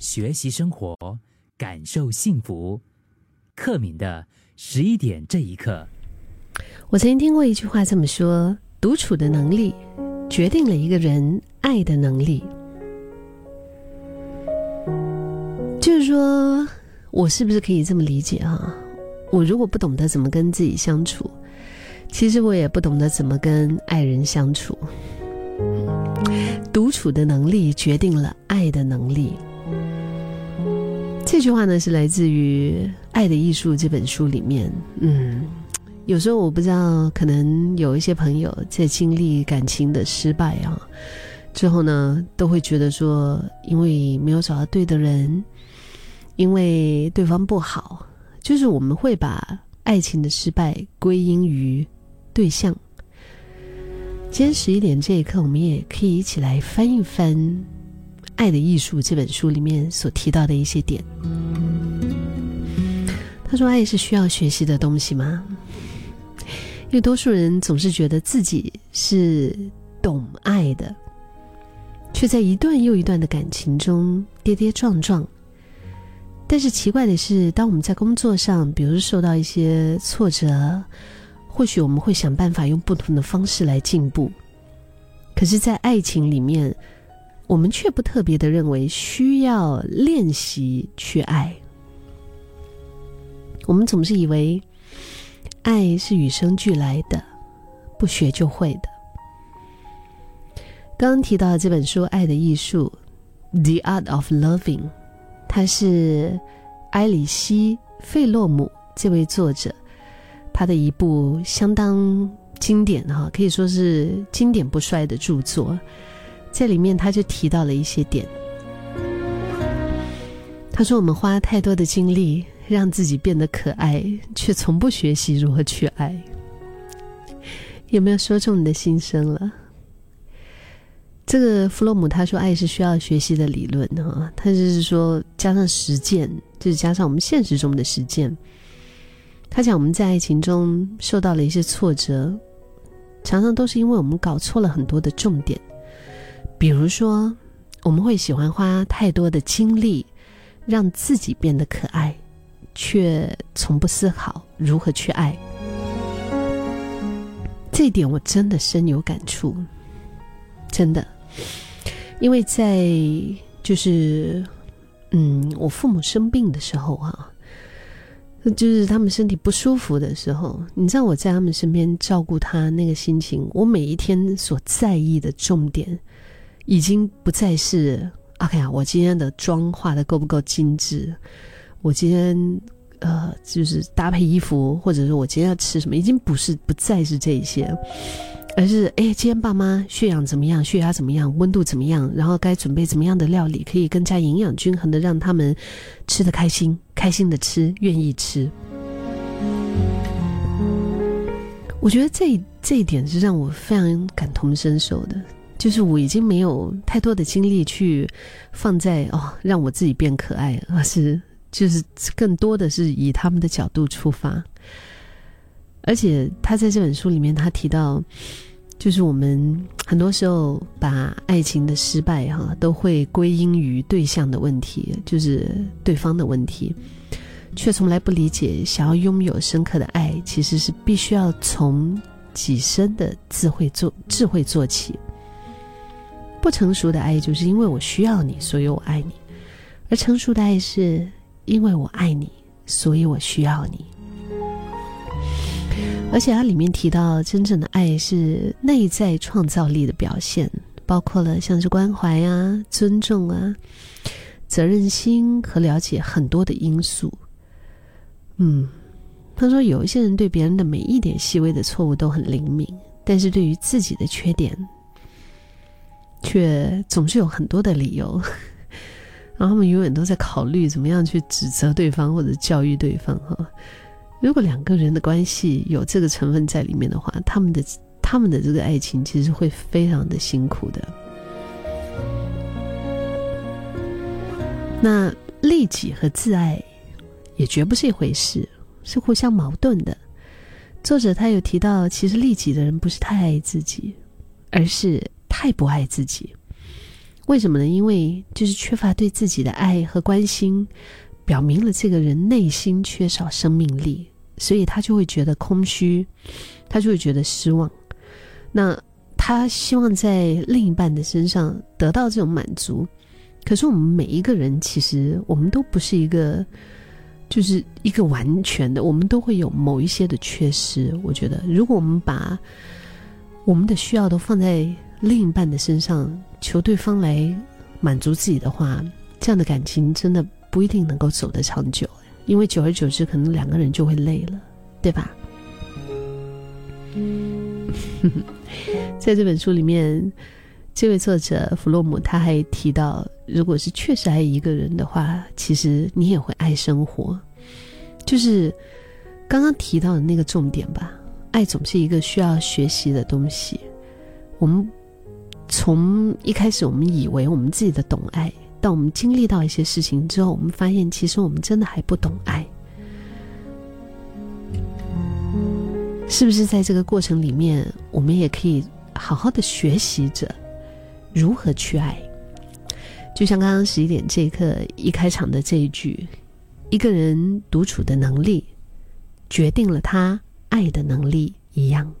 学习生活，感受幸福。克敏的十一点这一刻，我曾经听过一句话这么说：独处的能力决定了一个人爱的能力。就是说，我是不是可以这么理解啊？我如果不懂得怎么跟自己相处，其实我也不懂得怎么跟爱人相处。独处的能力决定了爱的能力。这句话呢是来自于《爱的艺术》这本书里面。嗯，有时候我不知道，可能有一些朋友在经历感情的失败啊之后呢，都会觉得说，因为没有找到对的人，因为对方不好，就是我们会把爱情的失败归因于对象。今天十一点这一刻，我们也可以一起来翻一翻《爱的艺术》这本书里面所提到的一些点。他说：“爱是需要学习的东西吗？因为多数人总是觉得自己是懂爱的，却在一段又一段的感情中跌跌撞撞。但是奇怪的是，当我们在工作上，比如受到一些挫折。”或许我们会想办法用不同的方式来进步，可是，在爱情里面，我们却不特别的认为需要练习去爱。我们总是以为爱是与生俱来的，不学就会的。刚刚提到的这本书《爱的艺术》（The Art of Loving），它是埃里希·费洛姆这位作者。他的一部相当经典哈，可以说是经典不衰的著作，在里面他就提到了一些点。他说：“我们花太多的精力让自己变得可爱，却从不学习如何去爱。”有没有说中你的心声了？这个弗洛姆他说：“爱是需要学习的理论哈，他就是说加上实践，就是加上我们现实中的实践。”他讲我们在爱情中受到了一些挫折，常常都是因为我们搞错了很多的重点。比如说，我们会喜欢花太多的精力让自己变得可爱，却从不思考如何去爱。这点我真的深有感触，真的，因为在就是嗯，我父母生病的时候啊。就是他们身体不舒服的时候，你知道我在他们身边照顾他那个心情，我每一天所在意的重点，已经不再是 OK 啊，我今天的妆化的够不够精致，我今天呃就是搭配衣服，或者说我今天要吃什么，已经不是不再是这一些。而是哎，今天爸妈血氧怎么样？血压怎么样？温度怎么样？然后该准备怎么样的料理，可以更加营养均衡的让他们吃的开心，开心的吃，愿意吃。我觉得这这一点是让我非常感同身受的，就是我已经没有太多的精力去放在哦让我自己变可爱，而是就是更多的是以他们的角度出发。而且他在这本书里面，他提到，就是我们很多时候把爱情的失败哈，都会归因于对象的问题，就是对方的问题，却从来不理解，想要拥有深刻的爱，其实是必须要从己身的智慧做智慧做起。不成熟的爱，就是因为我需要你，所以我爱你；而成熟的爱，是因为我爱你，所以我需要你。而且它里面提到，真正的爱是内在创造力的表现，包括了像是关怀啊、尊重啊、责任心和了解很多的因素。嗯，他说有一些人对别人的每一点细微的错误都很灵敏，但是对于自己的缺点，却总是有很多的理由。然后他们永远都在考虑怎么样去指责对方或者教育对方，哈。如果两个人的关系有这个成分在里面的话，他们的他们的这个爱情其实会非常的辛苦的。那利己和自爱也绝不是一回事，是互相矛盾的。作者他有提到，其实利己的人不是太爱自己，而是太不爱自己。为什么呢？因为就是缺乏对自己的爱和关心，表明了这个人内心缺少生命力，所以他就会觉得空虚，他就会觉得失望。那他希望在另一半的身上得到这种满足，可是我们每一个人其实我们都不是一个，就是一个完全的，我们都会有某一些的缺失。我觉得，如果我们把我们的需要都放在另一半的身上，求对方来满足自己的话，这样的感情真的不一定能够走得长久，因为久而久之，可能两个人就会累了，对吧？在这本书里面，这位作者弗洛姆他还提到，如果是确实爱一个人的话，其实你也会爱生活。就是刚刚提到的那个重点吧，爱总是一个需要学习的东西。我们从一开始，我们以为我们自己的懂爱，到我们经历到一些事情之后，我们发现其实我们真的还不懂爱。是不是在这个过程里面，我们也可以好好的学习着如何去爱？就像刚刚十一点这一刻一开场的这一句：“一个人独处的能力，决定了他爱的能力”一样。